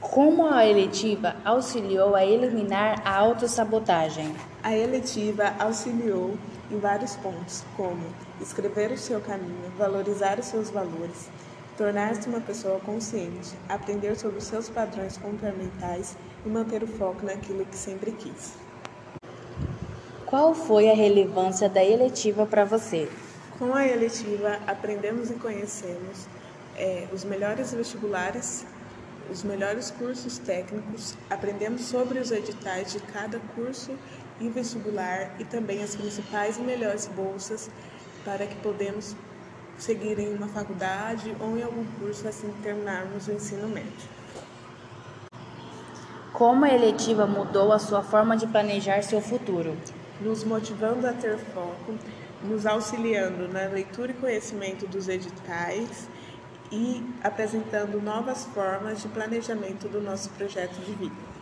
Como a eletiva auxiliou a eliminar a autossabotagem? A eletiva auxiliou em vários pontos, como escrever o seu caminho, valorizar os seus valores, tornar-se uma pessoa consciente, aprender sobre os seus padrões comportamentais e manter o foco naquilo que sempre quis. Qual foi a relevância da eletiva para você? Com a eletiva, aprendemos e conhecemos é, os melhores vestibulares, os melhores cursos técnicos, aprendemos sobre os editais de cada curso e vestibular e também as principais e melhores bolsas para que podemos seguir em uma faculdade ou em algum curso assim terminarmos o ensino médio. Como a eletiva mudou a sua forma de planejar seu futuro? nos motivando a ter foco, nos auxiliando na leitura e conhecimento dos editais e apresentando novas formas de planejamento do nosso projeto de vida.